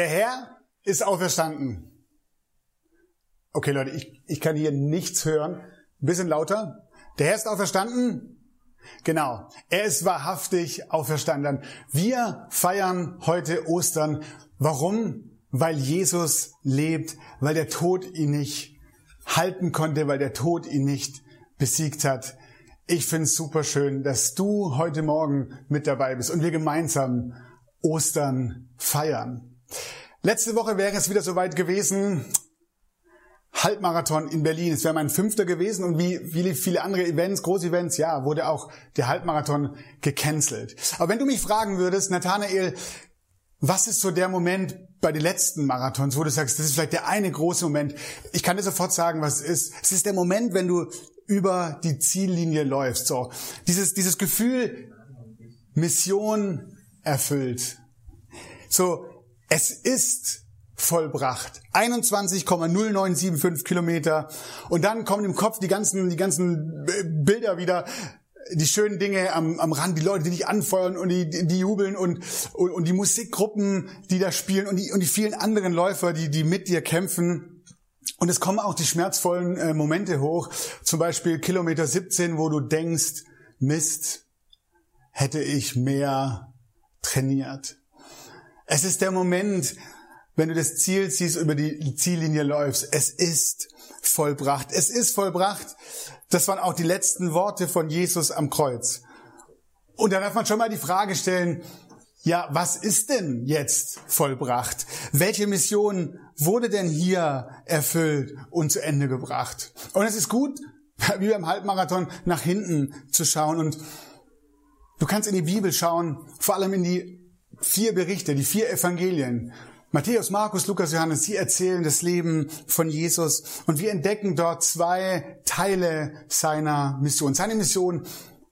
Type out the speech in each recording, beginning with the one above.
Der Herr ist auferstanden. Okay, Leute, ich, ich kann hier nichts hören. Ein bisschen lauter. Der Herr ist auferstanden. Genau. Er ist wahrhaftig auferstanden. Wir feiern heute Ostern. Warum? Weil Jesus lebt, weil der Tod ihn nicht halten konnte, weil der Tod ihn nicht besiegt hat. Ich finde es super schön, dass du heute Morgen mit dabei bist und wir gemeinsam Ostern feiern. Letzte Woche wäre es wieder soweit gewesen. Halbmarathon in Berlin. Es wäre mein fünfter gewesen und wie viele, viele andere Events, Großevents, ja, wurde auch der Halbmarathon gecancelt. Aber wenn du mich fragen würdest, Nathanael, was ist so der Moment bei den letzten Marathons, wo du sagst, das ist vielleicht der eine große Moment? Ich kann dir sofort sagen, was es ist. Es ist der Moment, wenn du über die Ziellinie läufst. So, dieses, dieses Gefühl, Mission erfüllt. So, es ist vollbracht. 21,0975 Kilometer. Und dann kommen im Kopf die ganzen, die ganzen Bilder wieder, die schönen Dinge am, am Rand, die Leute, die dich anfeuern und die, die jubeln und, und, und die Musikgruppen, die da spielen und die, und die vielen anderen Läufer, die, die mit dir kämpfen. Und es kommen auch die schmerzvollen äh, Momente hoch. Zum Beispiel Kilometer 17, wo du denkst, Mist, hätte ich mehr trainiert. Es ist der Moment, wenn du das Ziel siehst, über die Ziellinie läufst. Es ist vollbracht. Es ist vollbracht. Das waren auch die letzten Worte von Jesus am Kreuz. Und da darf man schon mal die Frage stellen, ja, was ist denn jetzt vollbracht? Welche Mission wurde denn hier erfüllt und zu Ende gebracht? Und es ist gut, wie beim Halbmarathon, nach hinten zu schauen. Und du kannst in die Bibel schauen, vor allem in die vier Berichte, die vier Evangelien. Matthäus, Markus, Lukas, Johannes, sie erzählen das Leben von Jesus und wir entdecken dort zwei Teile seiner Mission. Seine Mission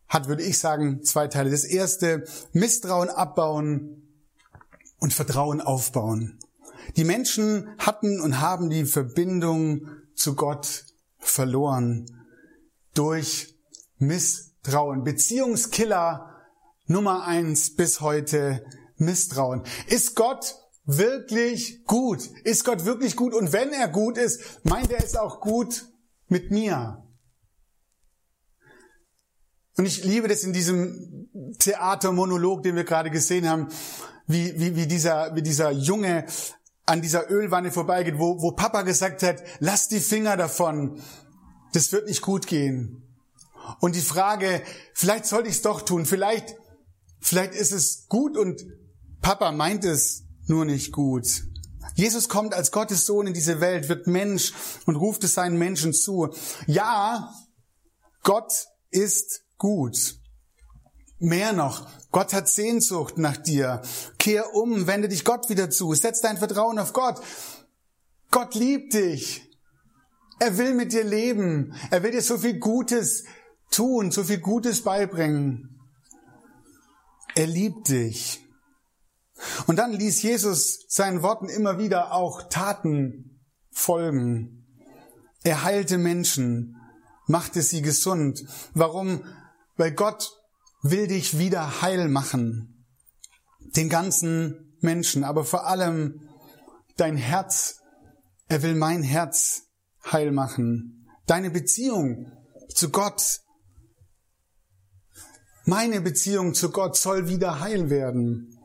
hat, würde ich sagen, zwei Teile. Das erste, Misstrauen abbauen und Vertrauen aufbauen. Die Menschen hatten und haben die Verbindung zu Gott verloren durch Misstrauen. Beziehungskiller Nummer eins bis heute Misstrauen. Ist Gott wirklich gut? Ist Gott wirklich gut? Und wenn er gut ist, meint er es auch gut mit mir? Und ich liebe das in diesem Theatermonolog, den wir gerade gesehen haben, wie, wie, wie, dieser, wie dieser Junge an dieser Ölwanne vorbeigeht, wo, wo Papa gesagt hat, lass die Finger davon, das wird nicht gut gehen. Und die Frage, vielleicht sollte ich es doch tun, vielleicht, vielleicht ist es gut und Papa meint es nur nicht gut. Jesus kommt als Gottes Sohn in diese Welt, wird Mensch und ruft es seinen Menschen zu. Ja, Gott ist gut. Mehr noch, Gott hat Sehnsucht nach dir. Kehr um, wende dich Gott wieder zu, setz dein Vertrauen auf Gott. Gott liebt dich. Er will mit dir leben. Er will dir so viel Gutes tun, so viel Gutes beibringen. Er liebt dich. Und dann ließ Jesus seinen Worten immer wieder auch Taten folgen. Er heilte Menschen, machte sie gesund. Warum? Weil Gott will dich wieder heil machen. Den ganzen Menschen, aber vor allem dein Herz. Er will mein Herz heil machen. Deine Beziehung zu Gott. Meine Beziehung zu Gott soll wieder heil werden.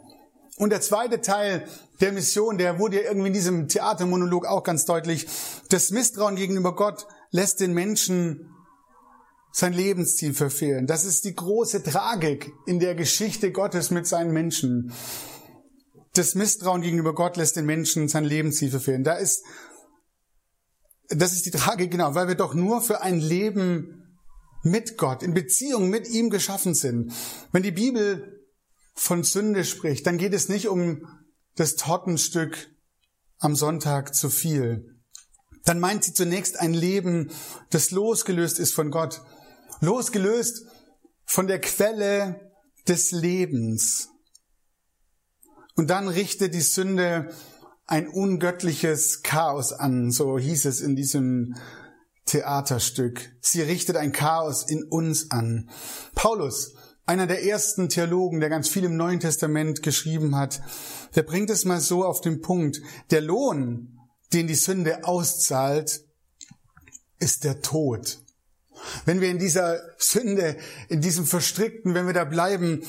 Und der zweite Teil der Mission, der wurde ja irgendwie in diesem Theatermonolog auch ganz deutlich. Das Misstrauen gegenüber Gott lässt den Menschen sein Lebensziel verfehlen. Das ist die große Tragik in der Geschichte Gottes mit seinen Menschen. Das Misstrauen gegenüber Gott lässt den Menschen sein Lebensziel verfehlen. Da ist, das ist die Tragik, genau, weil wir doch nur für ein Leben mit Gott, in Beziehung mit ihm geschaffen sind. Wenn die Bibel von Sünde spricht, dann geht es nicht um das Tortenstück am Sonntag zu viel. Dann meint sie zunächst ein Leben, das losgelöst ist von Gott, losgelöst von der Quelle des Lebens. Und dann richtet die Sünde ein ungöttliches Chaos an, so hieß es in diesem Theaterstück. Sie richtet ein Chaos in uns an. Paulus, einer der ersten Theologen, der ganz viel im Neuen Testament geschrieben hat, der bringt es mal so auf den Punkt. Der Lohn, den die Sünde auszahlt, ist der Tod. Wenn wir in dieser Sünde, in diesem Verstrickten, wenn wir da bleiben,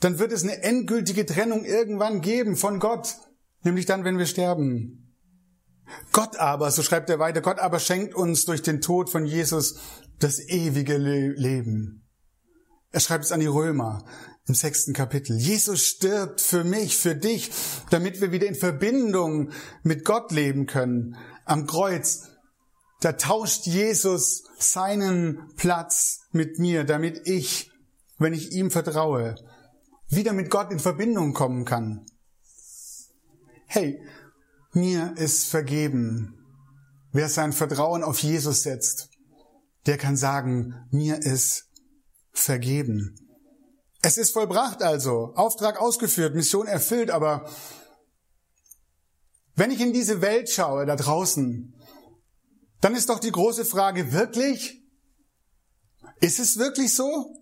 dann wird es eine endgültige Trennung irgendwann geben von Gott, nämlich dann, wenn wir sterben. Gott aber, so schreibt er weiter, Gott aber schenkt uns durch den Tod von Jesus das ewige Leben. Er schreibt es an die Römer im sechsten Kapitel. Jesus stirbt für mich, für dich, damit wir wieder in Verbindung mit Gott leben können. Am Kreuz, da tauscht Jesus seinen Platz mit mir, damit ich, wenn ich ihm vertraue, wieder mit Gott in Verbindung kommen kann. Hey, mir ist vergeben. Wer sein Vertrauen auf Jesus setzt, der kann sagen, mir ist vergeben. Es ist vollbracht also, Auftrag ausgeführt, Mission erfüllt, aber wenn ich in diese Welt schaue, da draußen, dann ist doch die große Frage, wirklich? Ist es wirklich so?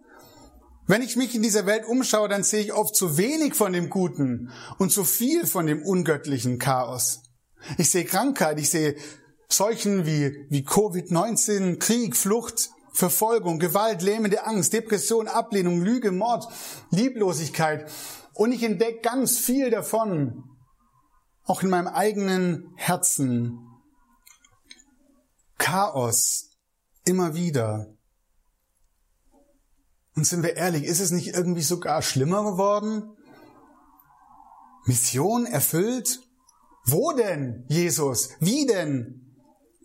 Wenn ich mich in dieser Welt umschaue, dann sehe ich oft zu wenig von dem Guten und zu viel von dem ungöttlichen Chaos. Ich sehe Krankheit, ich sehe Seuchen wie, wie Covid-19, Krieg, Flucht, Verfolgung, Gewalt, lähmende Angst, Depression, Ablehnung, Lüge, Mord, Lieblosigkeit. Und ich entdecke ganz viel davon, auch in meinem eigenen Herzen. Chaos, immer wieder. Und sind wir ehrlich, ist es nicht irgendwie sogar schlimmer geworden? Mission erfüllt? Wo denn, Jesus? Wie denn?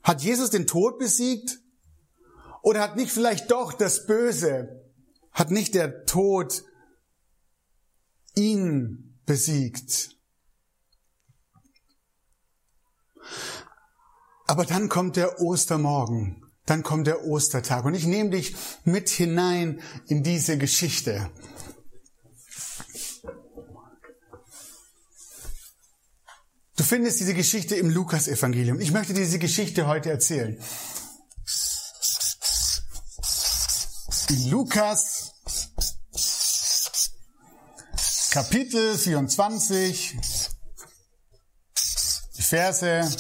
Hat Jesus den Tod besiegt? Oder hat nicht vielleicht doch das Böse, hat nicht der Tod ihn besiegt? Aber dann kommt der Ostermorgen dann kommt der Ostertag und ich nehme dich mit hinein in diese Geschichte. Du findest diese Geschichte im Lukas-Evangelium. Ich möchte diese Geschichte heute erzählen. Lukas Kapitel 24, die Verse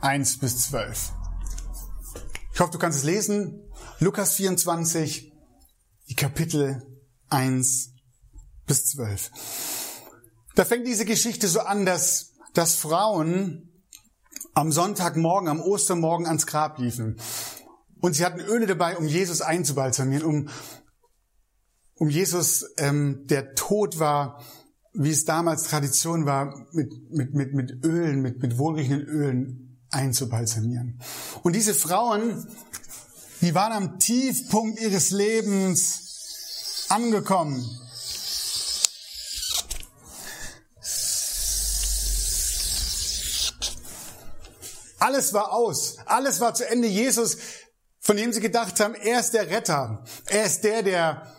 1 bis 12. Ich hoffe, du kannst es lesen. Lukas 24, die Kapitel 1 bis 12. Da fängt diese Geschichte so an, dass, dass Frauen am Sonntagmorgen, am Ostermorgen ans Grab liefen. Und sie hatten Öle dabei, um Jesus einzubalsamieren, um, um Jesus, ähm, der tot war, wie es damals Tradition war, mit, mit, mit, mit Ölen, mit, mit wohlriechenden Ölen einzubalsamieren. Und diese Frauen, die waren am Tiefpunkt ihres Lebens angekommen. Alles war aus. Alles war zu Ende. Jesus, von dem sie gedacht haben, er ist der Retter. Er ist der, der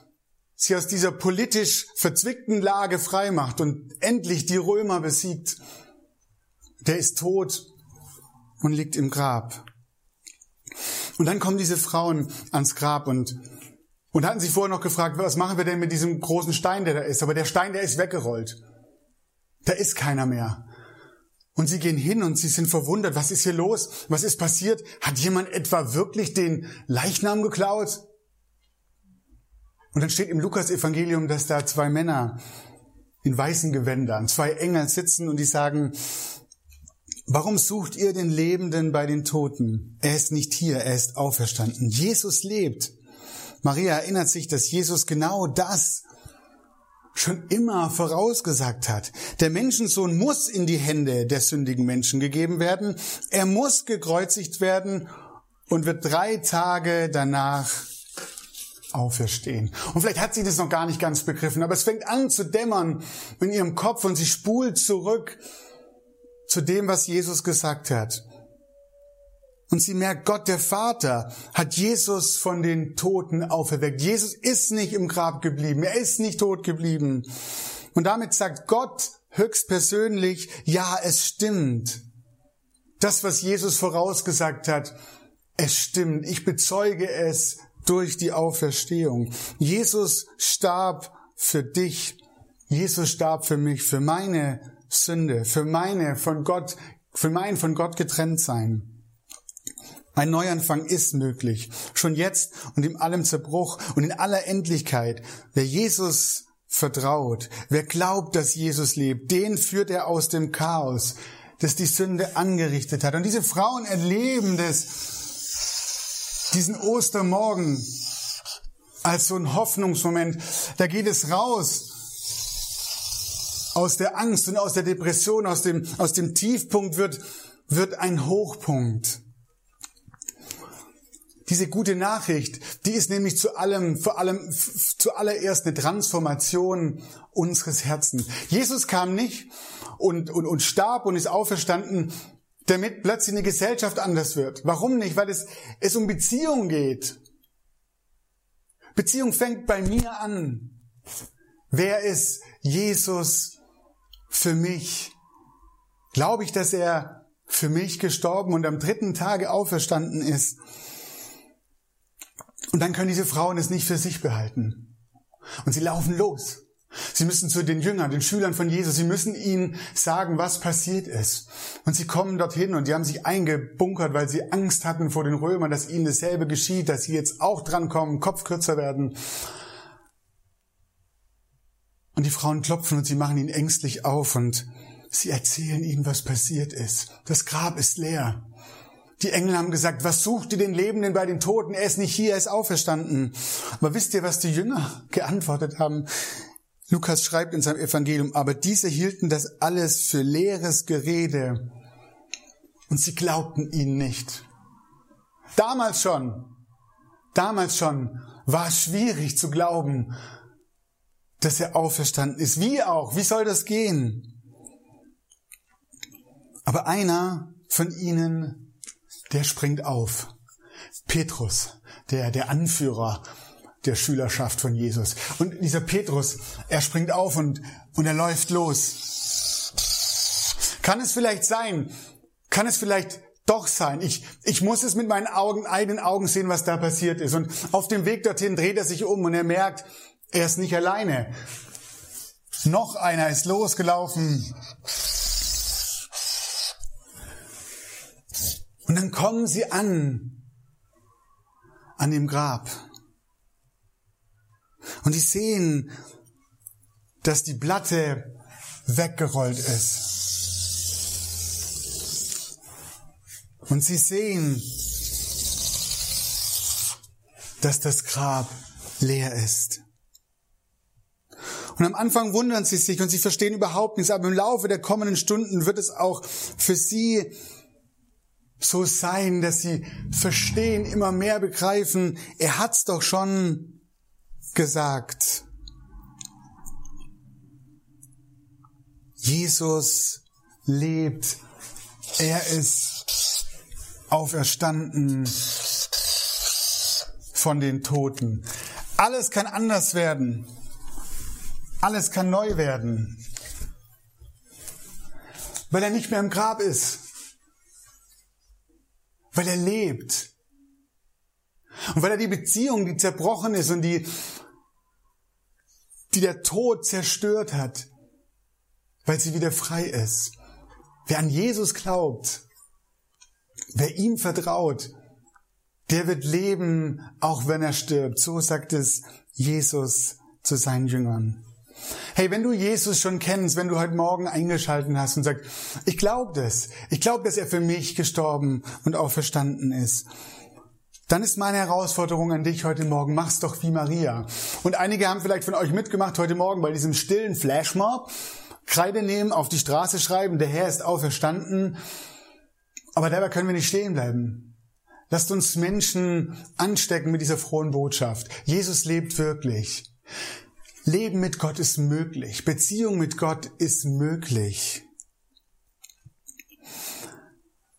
sie aus dieser politisch verzwickten Lage freimacht und endlich die Römer besiegt. Der ist tot und liegt im Grab. Und dann kommen diese Frauen ans Grab und, und hatten sich vorher noch gefragt, was machen wir denn mit diesem großen Stein, der da ist? Aber der Stein, der ist weggerollt. Da ist keiner mehr. Und sie gehen hin und sie sind verwundert. Was ist hier los? Was ist passiert? Hat jemand etwa wirklich den Leichnam geklaut? Und dann steht im Lukas-Evangelium, dass da zwei Männer in weißen Gewändern, zwei Engel sitzen und die sagen, Warum sucht ihr den Lebenden bei den Toten? Er ist nicht hier, er ist auferstanden. Jesus lebt. Maria erinnert sich, dass Jesus genau das schon immer vorausgesagt hat. Der Menschensohn muss in die Hände der sündigen Menschen gegeben werden. Er muss gekreuzigt werden und wird drei Tage danach auferstehen. Und vielleicht hat sie das noch gar nicht ganz begriffen, aber es fängt an zu dämmern in ihrem Kopf und sie spult zurück zu dem, was Jesus gesagt hat. Und sie merkt, Gott der Vater hat Jesus von den Toten auferweckt. Jesus ist nicht im Grab geblieben. Er ist nicht tot geblieben. Und damit sagt Gott höchstpersönlich, ja, es stimmt. Das, was Jesus vorausgesagt hat, es stimmt. Ich bezeuge es durch die Auferstehung. Jesus starb für dich. Jesus starb für mich, für meine Sünde, für meine von Gott, für mein von Gott getrennt sein. Ein Neuanfang ist möglich. Schon jetzt und in allem Zerbruch und in aller Endlichkeit. Wer Jesus vertraut, wer glaubt, dass Jesus lebt, den führt er aus dem Chaos, das die Sünde angerichtet hat. Und diese Frauen erleben das, diesen Ostermorgen als so ein Hoffnungsmoment. Da geht es raus aus der Angst und aus der Depression, aus dem, aus dem Tiefpunkt wird, wird ein Hochpunkt. Diese gute Nachricht, die ist nämlich zu allem, vor allem, zuallererst eine Transformation unseres Herzens. Jesus kam nicht und, und, und starb und ist auferstanden, damit plötzlich eine Gesellschaft anders wird. Warum nicht? Weil es, es um Beziehung geht. Beziehung fängt bei mir an. Wer ist Jesus für mich? Glaube ich, dass er für mich gestorben und am dritten Tage auferstanden ist? Und dann können diese Frauen es nicht für sich behalten. Und sie laufen los. Sie müssen zu den Jüngern, den Schülern von Jesus, sie müssen ihnen sagen, was passiert ist. Und sie kommen dorthin und die haben sich eingebunkert, weil sie Angst hatten vor den Römern, dass ihnen dasselbe geschieht, dass sie jetzt auch drankommen, Kopf kürzer werden. Und die Frauen klopfen und sie machen ihn ängstlich auf und sie erzählen ihnen, was passiert ist. Das Grab ist leer. Die Engel haben gesagt, was sucht ihr den Lebenden bei den Toten? Er ist nicht hier, er ist auferstanden. Aber wisst ihr, was die Jünger geantwortet haben? Lukas schreibt in seinem Evangelium, aber diese hielten das alles für leeres Gerede und sie glaubten ihn nicht. Damals schon, damals schon war es schwierig zu glauben, dass er auferstanden ist. Wie auch? Wie soll das gehen? Aber einer von ihnen der springt auf. Petrus, der, der Anführer der Schülerschaft von Jesus. Und dieser Petrus, er springt auf und, und er läuft los. Kann es vielleicht sein, kann es vielleicht doch sein. Ich, ich muss es mit meinen Augen, eigenen Augen sehen, was da passiert ist. Und auf dem Weg dorthin dreht er sich um und er merkt, er ist nicht alleine. Noch einer ist losgelaufen. Und dann kommen sie an, an dem Grab. Und sie sehen, dass die Platte weggerollt ist. Und sie sehen, dass das Grab leer ist. Und am Anfang wundern sie sich und sie verstehen überhaupt nichts, aber im Laufe der kommenden Stunden wird es auch für sie so sein, dass sie verstehen, immer mehr begreifen, er hat's doch schon gesagt. Jesus lebt. Er ist auferstanden von den Toten. Alles kann anders werden. Alles kann neu werden. Weil er nicht mehr im Grab ist weil er lebt. Und weil er die Beziehung, die zerbrochen ist und die, die der Tod zerstört hat, weil sie wieder frei ist. Wer an Jesus glaubt, wer ihm vertraut, der wird leben, auch wenn er stirbt. So sagt es Jesus zu seinen Jüngern. Hey, wenn du Jesus schon kennst, wenn du heute Morgen eingeschalten hast und sagst, ich glaube das, ich glaube, dass er für mich gestorben und auch verstanden ist, dann ist meine Herausforderung an dich heute Morgen, mach's doch wie Maria. Und einige haben vielleicht von euch mitgemacht heute Morgen bei diesem stillen Flashmob. Kreide nehmen, auf die Straße schreiben, der Herr ist auferstanden. Aber dabei können wir nicht stehen bleiben. Lasst uns Menschen anstecken mit dieser frohen Botschaft. Jesus lebt wirklich. Leben mit Gott ist möglich. Beziehung mit Gott ist möglich.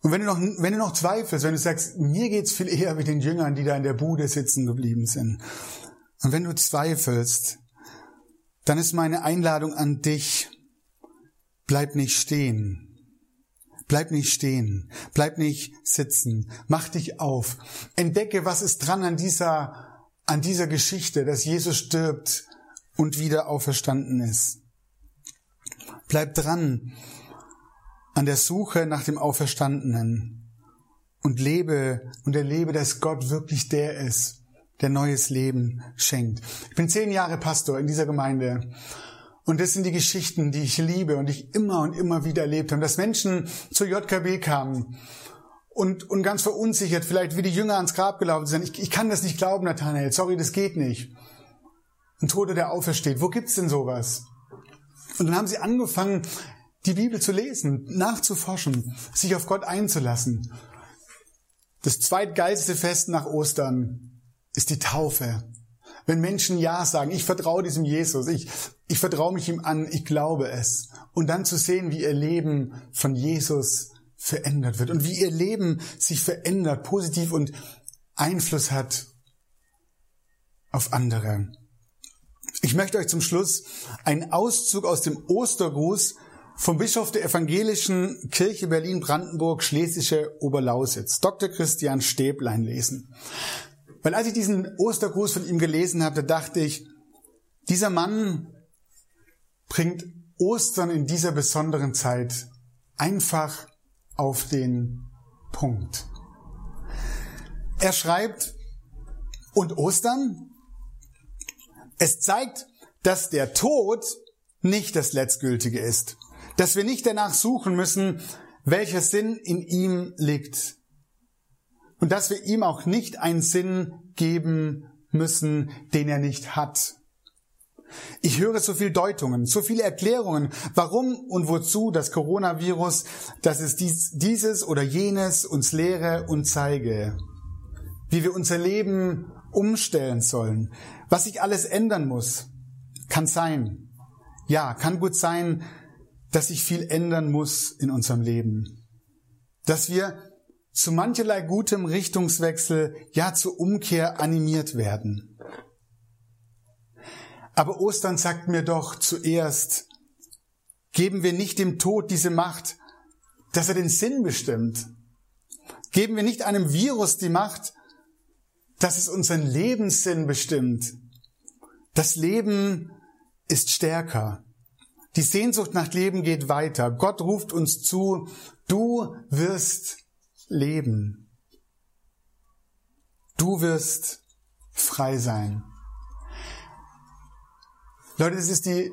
Und wenn du noch, wenn du noch zweifelst, wenn du sagst, mir geht's viel eher mit den Jüngern, die da in der Bude sitzen geblieben sind. Und wenn du zweifelst, dann ist meine Einladung an dich, bleib nicht stehen. Bleib nicht stehen, bleib nicht sitzen, mach dich auf, entdecke, was ist dran an dieser, an dieser Geschichte, dass Jesus stirbt und wieder auferstanden ist. Bleib dran an der Suche nach dem Auferstandenen und lebe und erlebe, dass Gott wirklich der ist, der neues Leben schenkt. Ich bin zehn Jahre Pastor in dieser Gemeinde und das sind die Geschichten, die ich liebe und ich immer und immer wieder erlebt habe, dass Menschen zur JKB kamen und, und ganz verunsichert, vielleicht wie die Jünger ans Grab gelaufen sind. Ich, ich kann das nicht glauben, Nathanael, sorry, das geht nicht. Ein Toter, der aufersteht, wo gibt's denn sowas? Und dann haben sie angefangen, die Bibel zu lesen, nachzuforschen, sich auf Gott einzulassen. Das zweitgeilste Fest nach Ostern ist die Taufe. Wenn Menschen Ja sagen, ich vertraue diesem Jesus, ich, ich vertraue mich ihm an, ich glaube es. Und dann zu sehen, wie ihr Leben von Jesus verändert wird und wie ihr Leben sich verändert, positiv und Einfluss hat auf andere. Ich möchte euch zum Schluss einen Auszug aus dem Ostergruß vom Bischof der Evangelischen Kirche Berlin-Brandenburg Schlesische Oberlausitz, Dr. Christian Stäblein lesen. Weil als ich diesen Ostergruß von ihm gelesen habe, da dachte ich, dieser Mann bringt Ostern in dieser besonderen Zeit einfach auf den Punkt. Er schreibt, und Ostern? Es zeigt, dass der Tod nicht das Letztgültige ist, dass wir nicht danach suchen müssen, welcher Sinn in ihm liegt, und dass wir ihm auch nicht einen Sinn geben müssen, den er nicht hat. Ich höre so viele Deutungen, so viele Erklärungen, warum und wozu das Coronavirus, dass es dies, dieses oder jenes uns lehre und zeige, wie wir unser Leben umstellen sollen, was sich alles ändern muss. Kann sein. Ja, kann gut sein, dass sich viel ändern muss in unserem Leben. Dass wir zu mancherlei gutem Richtungswechsel, ja zur Umkehr animiert werden. Aber Ostern sagt mir doch zuerst, geben wir nicht dem Tod diese Macht, dass er den Sinn bestimmt. Geben wir nicht einem Virus die Macht, dass es unseren Lebenssinn bestimmt. Das Leben ist stärker. Die Sehnsucht nach Leben geht weiter. Gott ruft uns zu, du wirst leben. Du wirst frei sein. Leute, das ist die,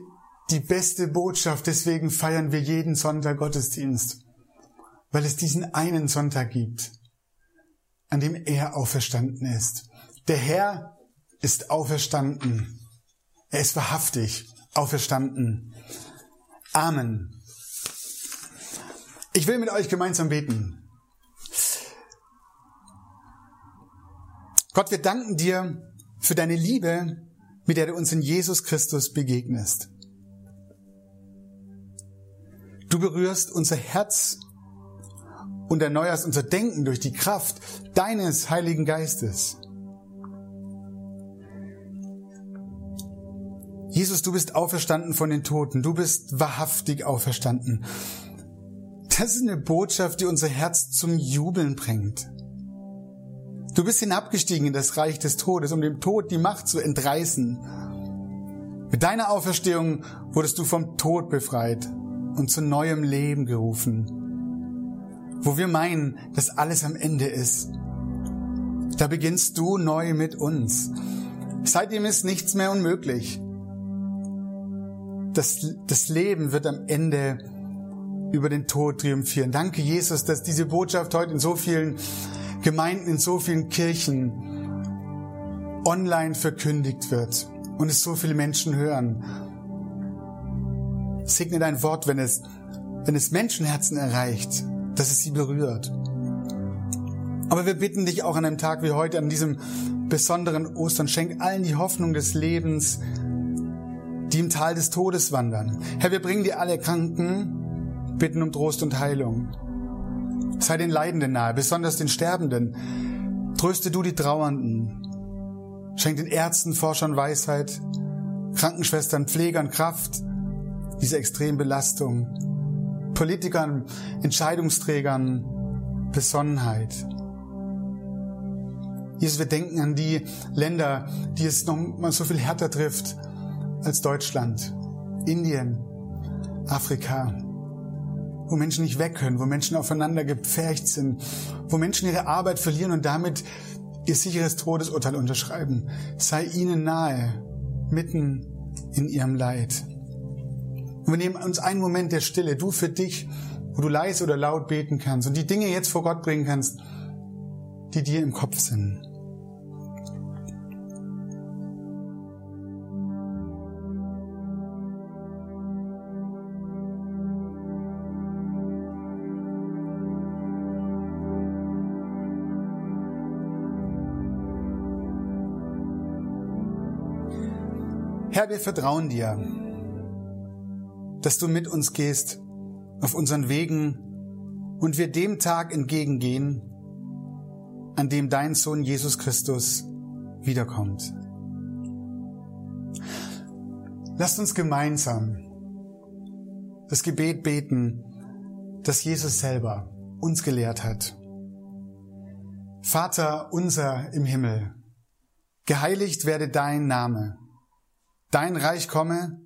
die beste Botschaft. Deswegen feiern wir jeden Sonntag Gottesdienst. Weil es diesen einen Sonntag gibt, an dem er auferstanden ist. Der Herr ist auferstanden. Er ist wahrhaftig auferstanden. Amen. Ich will mit euch gemeinsam beten. Gott, wir danken dir für deine Liebe, mit der du uns in Jesus Christus begegnest. Du berührst unser Herz und erneuerst unser Denken durch die Kraft deines Heiligen Geistes. Jesus, du bist auferstanden von den Toten. Du bist wahrhaftig auferstanden. Das ist eine Botschaft, die unser Herz zum Jubeln bringt. Du bist hinabgestiegen in das Reich des Todes, um dem Tod die Macht zu entreißen. Mit deiner Auferstehung wurdest du vom Tod befreit und zu neuem Leben gerufen. Wo wir meinen, dass alles am Ende ist, da beginnst du neu mit uns. Seitdem ist nichts mehr unmöglich. Das, das Leben wird am Ende über den Tod triumphieren. Danke, Jesus, dass diese Botschaft heute in so vielen Gemeinden in so vielen Kirchen online verkündigt wird und es so viele Menschen hören. Segne dein Wort, wenn es, wenn es Menschenherzen erreicht, dass es sie berührt. Aber wir bitten dich auch an einem Tag wie heute, an diesem besonderen Ostern, schenk allen die Hoffnung des Lebens, die im Tal des Todes wandern. Herr, wir bringen dir alle Kranken, bitten um Trost und Heilung. Sei den Leidenden nahe, besonders den Sterbenden. Tröste du die Trauernden. Schenk den Ärzten, Forschern Weisheit, Krankenschwestern, Pflegern Kraft, diese Extrembelastung, Politikern, Entscheidungsträgern Besonnenheit. Jesus, wir denken an die Länder, die es noch mal so viel härter trifft als Deutschland, Indien, Afrika, wo Menschen nicht weg können, wo Menschen aufeinander gepfercht sind, wo Menschen ihre Arbeit verlieren und damit ihr sicheres Todesurteil unterschreiben. Sei ihnen nahe, mitten in ihrem Leid. Und wir nehmen uns einen Moment der Stille, du für dich, wo du leise oder laut beten kannst und die Dinge jetzt vor Gott bringen kannst, die dir im Kopf sind. Herr, wir vertrauen dir, dass du mit uns gehst auf unseren Wegen und wir dem Tag entgegengehen, an dem dein Sohn Jesus Christus wiederkommt. Lasst uns gemeinsam das Gebet beten, das Jesus selber uns gelehrt hat. Vater unser im Himmel, geheiligt werde dein Name Dein Reich komme,